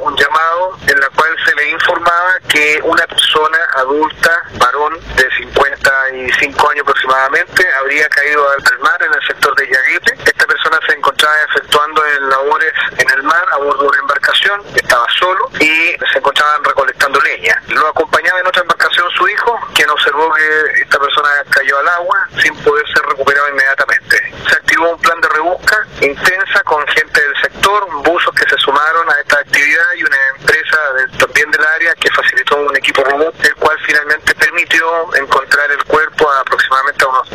un llamado en la cual se le informaba que una persona adulta, varón de 55 años aproximadamente, habría caído al mar en el sector de Yaguete. Esta persona se encontraba efectuando en labores en el mar a bordo de una embarcación, estaba solo y se encontraban recolectando leña. Lo acompañaba en otra embarcación su hijo, quien observó que esta persona cayó al agua sin poder ser recuperado inmediatamente. Se activó un plan de rebusca intensa con gente del sector, buzos que se facilitó un equipo robot, el cual finalmente permitió encontrar el cuerpo a aproximadamente a unos